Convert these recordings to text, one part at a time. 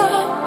got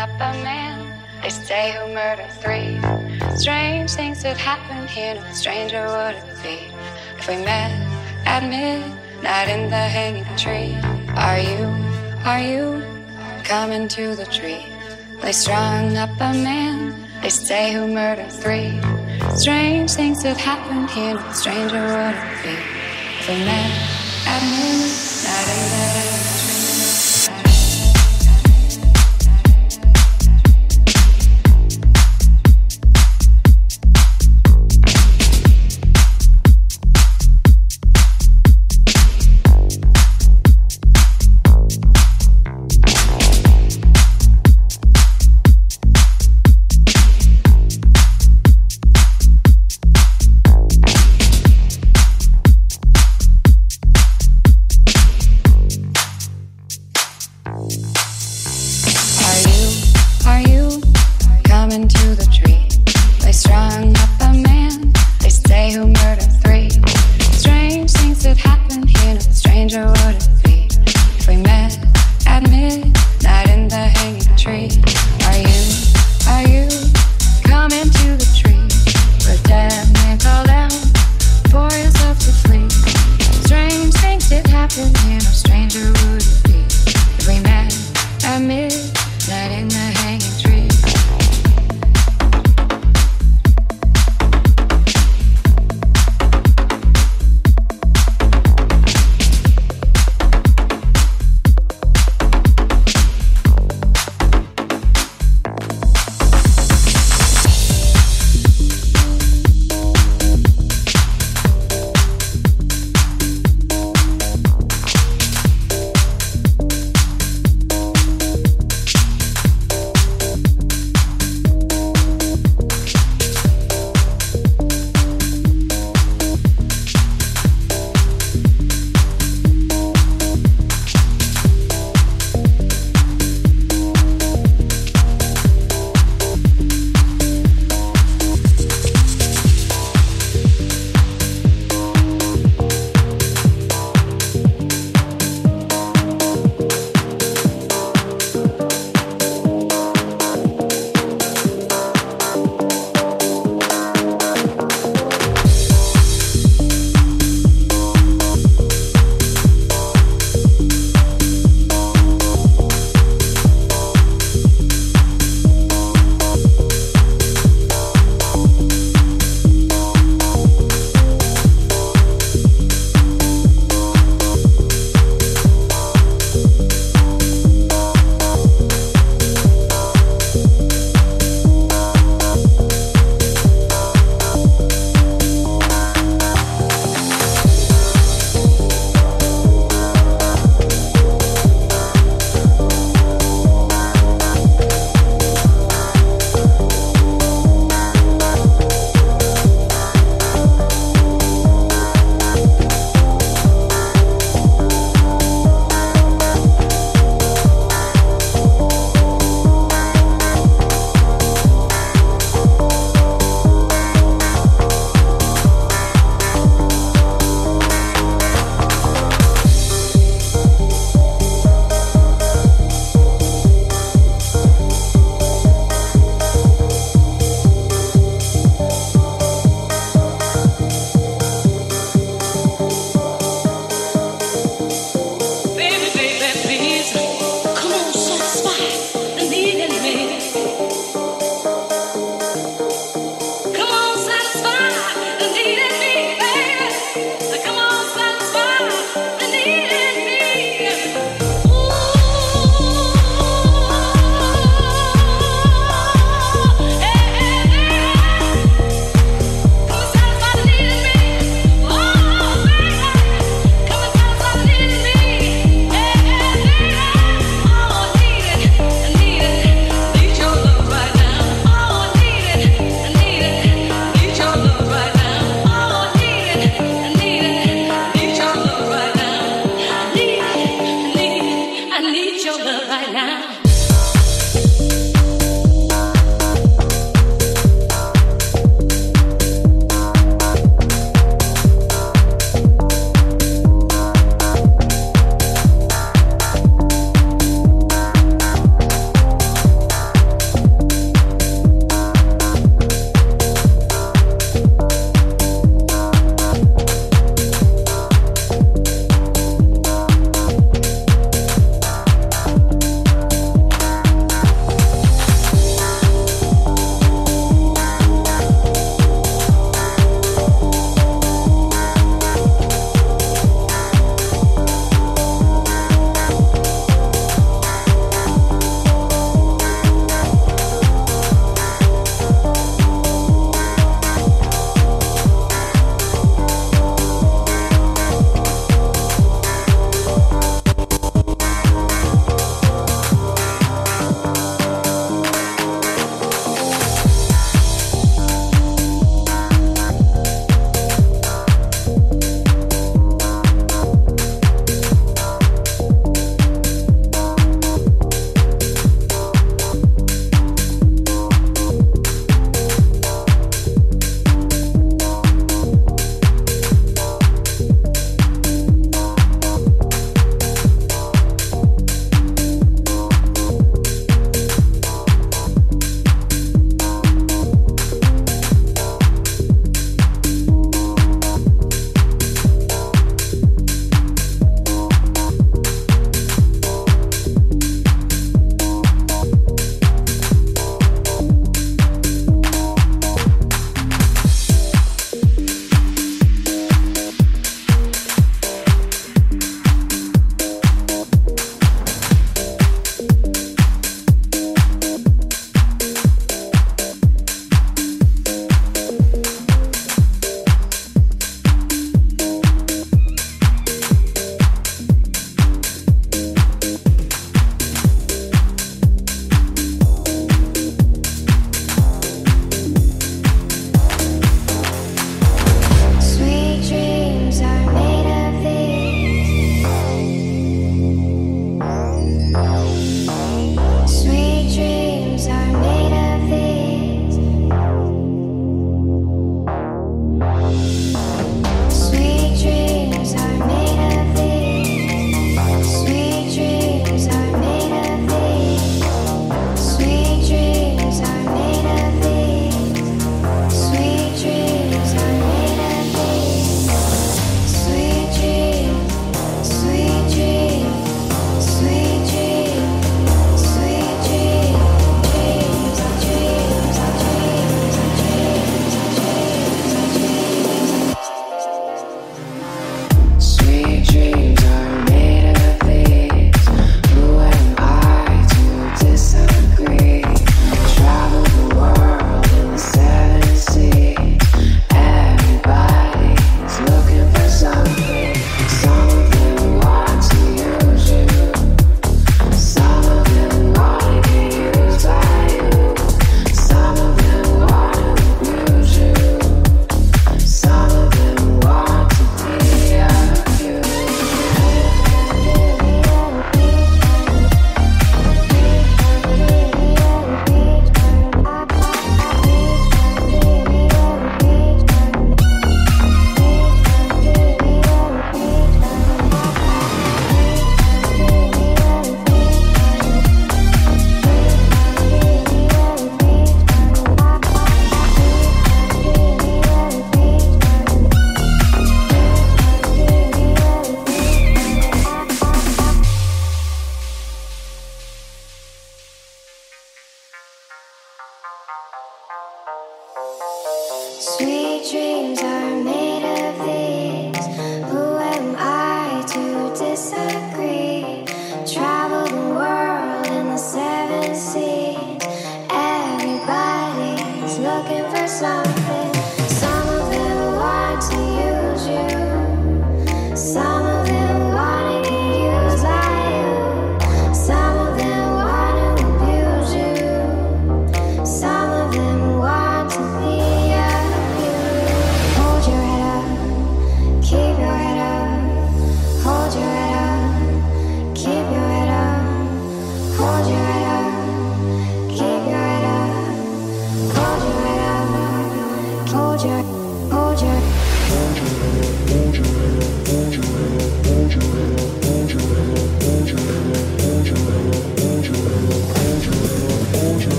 up a man. They say who murdered three. Strange things have happen here. No stranger would it be if we met at midnight in the hanging tree. Are you? Are you coming to the tree? They strung up a man. They say who murdered three. Strange things have happen here. No stranger would it be if we met at midnight.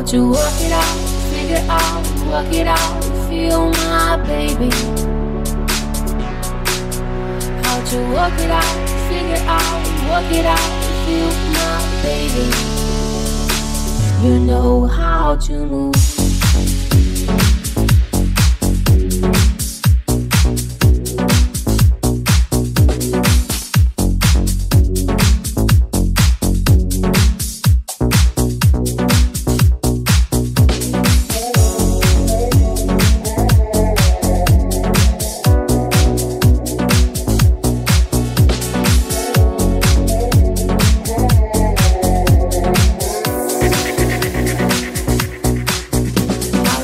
How to work it out, figure out, work it out, feel my baby. How to work it out, figure out, work it out, feel my baby. You know how to move.